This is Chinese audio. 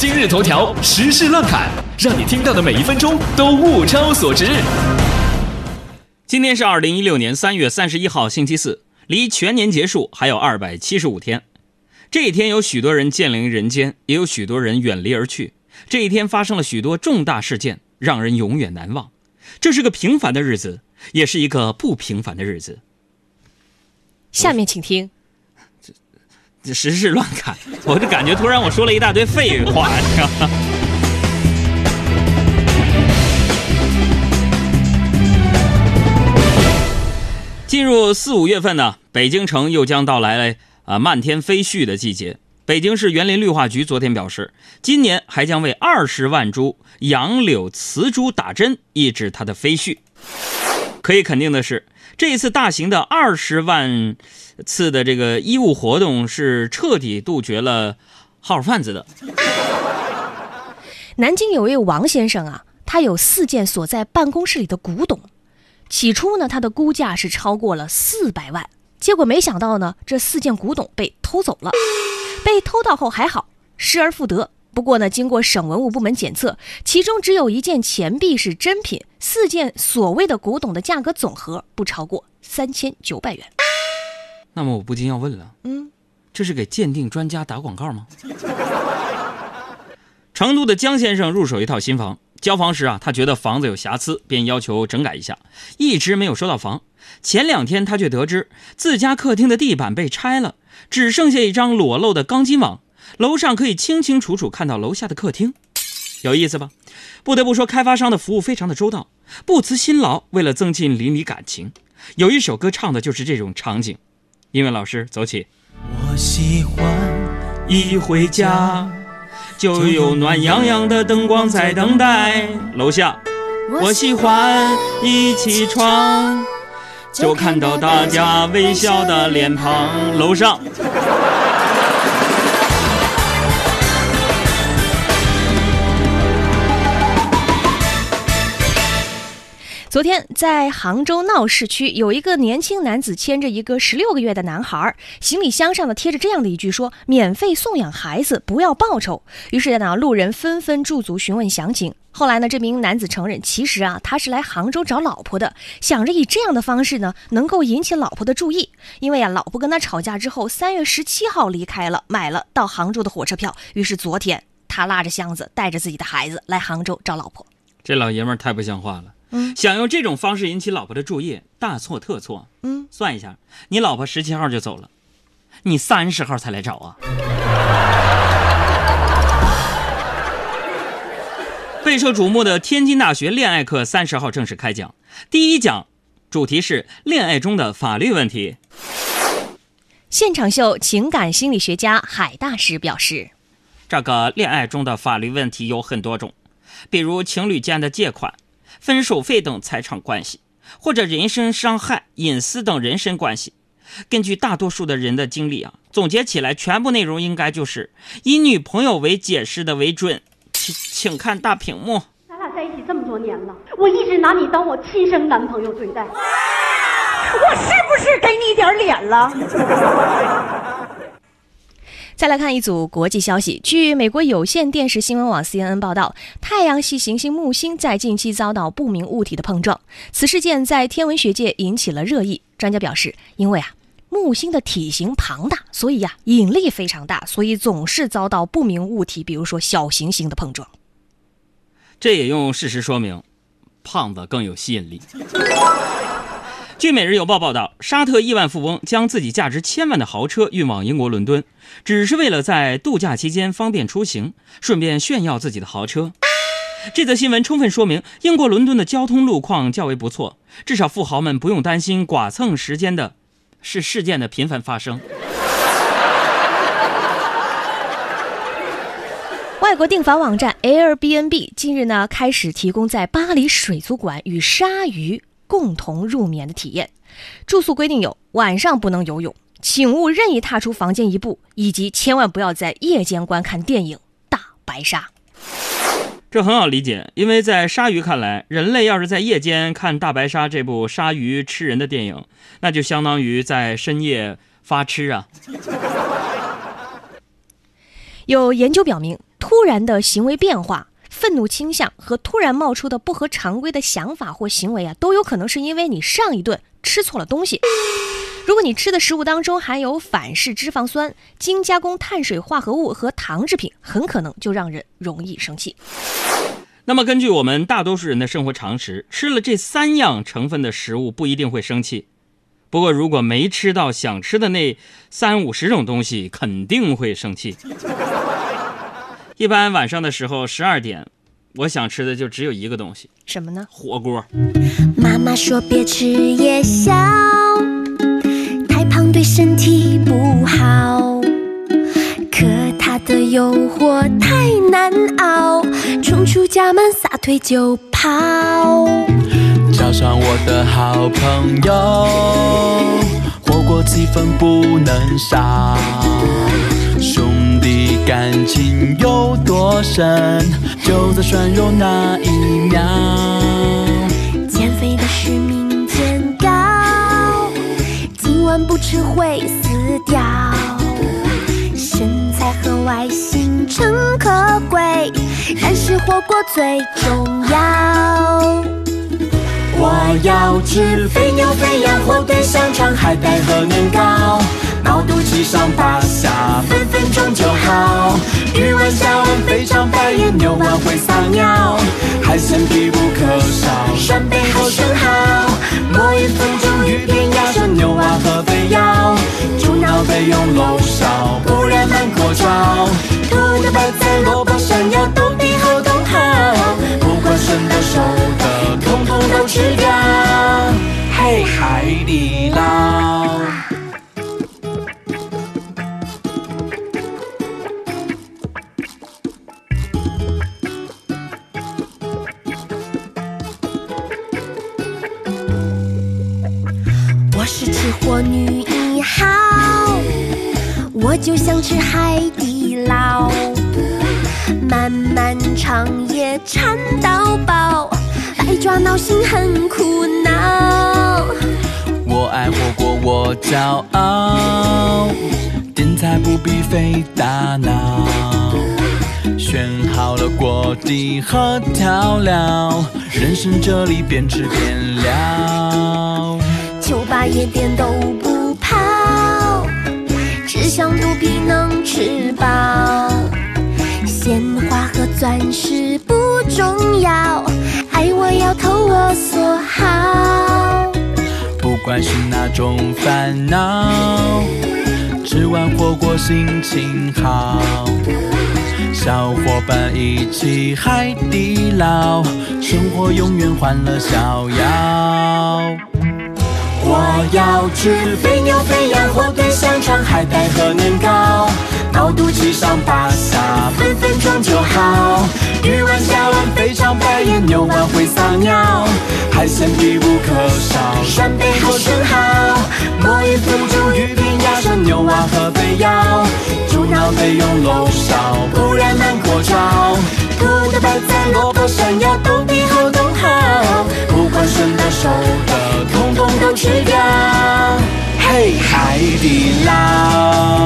今日头条时事乱侃，让你听到的每一分钟都物超所值。今天是二零一六年三月三十一号，星期四，离全年结束还有二百七十五天。这一天，有许多人降临人间，也有许多人远离而去。这一天发生了许多重大事件，让人永远难忘。这是个平凡的日子，也是一个不平凡的日子。下面请听。这时事乱侃，我就感觉突然我说了一大堆废话。进入四五月份呢，北京城又将到来啊漫天飞絮的季节。北京市园林绿化局昨天表示，今年还将为二十万株杨柳雌株打针，抑制它的飞絮。可以肯定的是，这一次大型的二十万次的这个医务活动是彻底杜绝了号贩子的。南京有位王先生啊，他有四件锁在办公室里的古董。起初呢，他的估价是超过了四百万，结果没想到呢，这四件古董被偷走了。被偷到后还好，失而复得。不过呢，经过省文物部门检测，其中只有一件钱币是真品，四件所谓的古董的价格总和不超过三千九百元。那么我不禁要问了，嗯，这是给鉴定专家打广告吗？成都的江先生入手一套新房，交房时啊，他觉得房子有瑕疵，便要求整改一下，一直没有收到房。前两天他却得知自家客厅的地板被拆了，只剩下一张裸露的钢筋网，楼上可以清清楚楚看到楼下的客厅，有意思吧？不得不说，开发商的服务非常的周到，不辞辛劳，为了增进邻里感情。有一首歌唱的就是这种场景。音乐老师走起。我喜欢一回家。就有暖洋洋的灯光在等待。楼下，我喜欢一起床就看到大家微笑的脸庞。楼上。昨天在杭州闹市区，有一个年轻男子牵着一个十六个月的男孩，行李箱上呢贴着这样的一句说：“免费送养孩子，不要报酬。”于是呢，路人纷纷驻足询问详情。后来呢，这名男子承认，其实啊，他是来杭州找老婆的，想着以这样的方式呢，能够引起老婆的注意。因为啊，老婆跟他吵架之后，三月十七号离开了，买了到杭州的火车票。于是昨天他拉着箱子，带着自己的孩子来杭州找老婆。这老爷们儿太不像话了。嗯，想用这种方式引起老婆的注意，大错特错。嗯，算一下，你老婆十七号就走了，你三十号才来找啊。备受瞩目的天津大学恋爱课三十号正式开讲，第一讲主题是恋爱中的法律问题。现场秀情感心理学家海大师表示，这个恋爱中的法律问题有很多种，比如情侣间的借款。分手费等财产关系，或者人身伤害、隐私等人身关系，根据大多数的人的经历啊，总结起来，全部内容应该就是以女朋友为解释的为准。请请看大屏幕。咱俩在一起这么多年了，我一直拿你当我亲生男朋友对待，我是不是给你点脸了？再来看一组国际消息。据美国有线电视新闻网 CNN 报道，太阳系行星木星在近期遭到不明物体的碰撞，此事件在天文学界引起了热议。专家表示，因为啊木星的体型庞大，所以呀引力非常大，所以总是遭到不明物体，比如说小行星的碰撞。这也用事实说明，胖子更有吸引力。据《每日邮报》报道，沙特亿万富翁将自己价值千万的豪车运往英国伦敦，只是为了在度假期间方便出行，顺便炫耀自己的豪车。这则新闻充分说明，英国伦敦的交通路况较为不错，至少富豪们不用担心剐蹭时间的，是事件的频繁发生。外国订房网站 Airbnb 近日呢开始提供在巴黎水族馆与鲨鱼。共同入眠的体验，住宿规定有晚上不能游泳，请勿任意踏出房间一步，以及千万不要在夜间观看电影《大白鲨》。这很好理解，因为在鲨鱼看来，人类要是在夜间看《大白鲨》这部鲨鱼吃人的电影，那就相当于在深夜发痴啊。有研究表明。突然的行为变化、愤怒倾向和突然冒出的不合常规的想法或行为啊，都有可能是因为你上一顿吃错了东西。如果你吃的食物当中含有反式脂肪酸、精加工碳水化合物和糖制品，很可能就让人容易生气。那么，根据我们大多数人的生活常识，吃了这三样成分的食物不一定会生气。不过，如果没吃到想吃的那三五十种东西，肯定会生气。一般晚上的时候，十二点，我想吃的就只有一个东西什么呢？——火锅。妈妈说别吃夜宵，太胖对身体不好。可它的诱惑太难熬，冲出家门撒腿就跑。叫上我的好朋友，火锅气氛不能少。兄弟感情有多深，就在涮肉那一秒。减肥的使命渐高，今晚不吃会死掉。身材和外形诚可贵，但是火锅最重要。我要吃肥牛、肥羊、火腿、香肠、海带和年糕，高度七上八下，分分钟就好。鱼丸、虾丸、肥肠、白眼、牛丸会撒尿，海鲜必不可少。扇贝好生蚝，磨一分钟鱼片、鸭胗、牛蛙和肥腰，猪脑备用漏勺，不然满锅炒。我女一号，我就想吃海底捞，漫漫长夜馋到饱，百爪挠心很苦恼。我爱火锅，我骄傲，点菜不必费大脑，选好了锅底和调料，人生这里边吃边聊。酒吧夜店都不跑，只想肚皮能吃饱。鲜花和钻石不重要，爱我要投我所好。不管是哪种烦恼，吃完火锅心情好。小伙伴一起海底捞，生活永远欢乐逍遥。我要吃肥牛、肥羊、火腿、香肠、海带和年糕，毛肚、鸡上八下，分分钟就好。鱼丸、虾丸、肥肠、白眼、牛丸会撒尿，海鲜必不可少。扇贝和生蚝，墨鱼、腐竹鱼片、鸭舌、牛蛙和肥腰，猪脑肥用漏勺，不然难过招。土的、白菜、萝卜、山药都比好都好，不管生的熟的，吃掉。嘿，海底捞。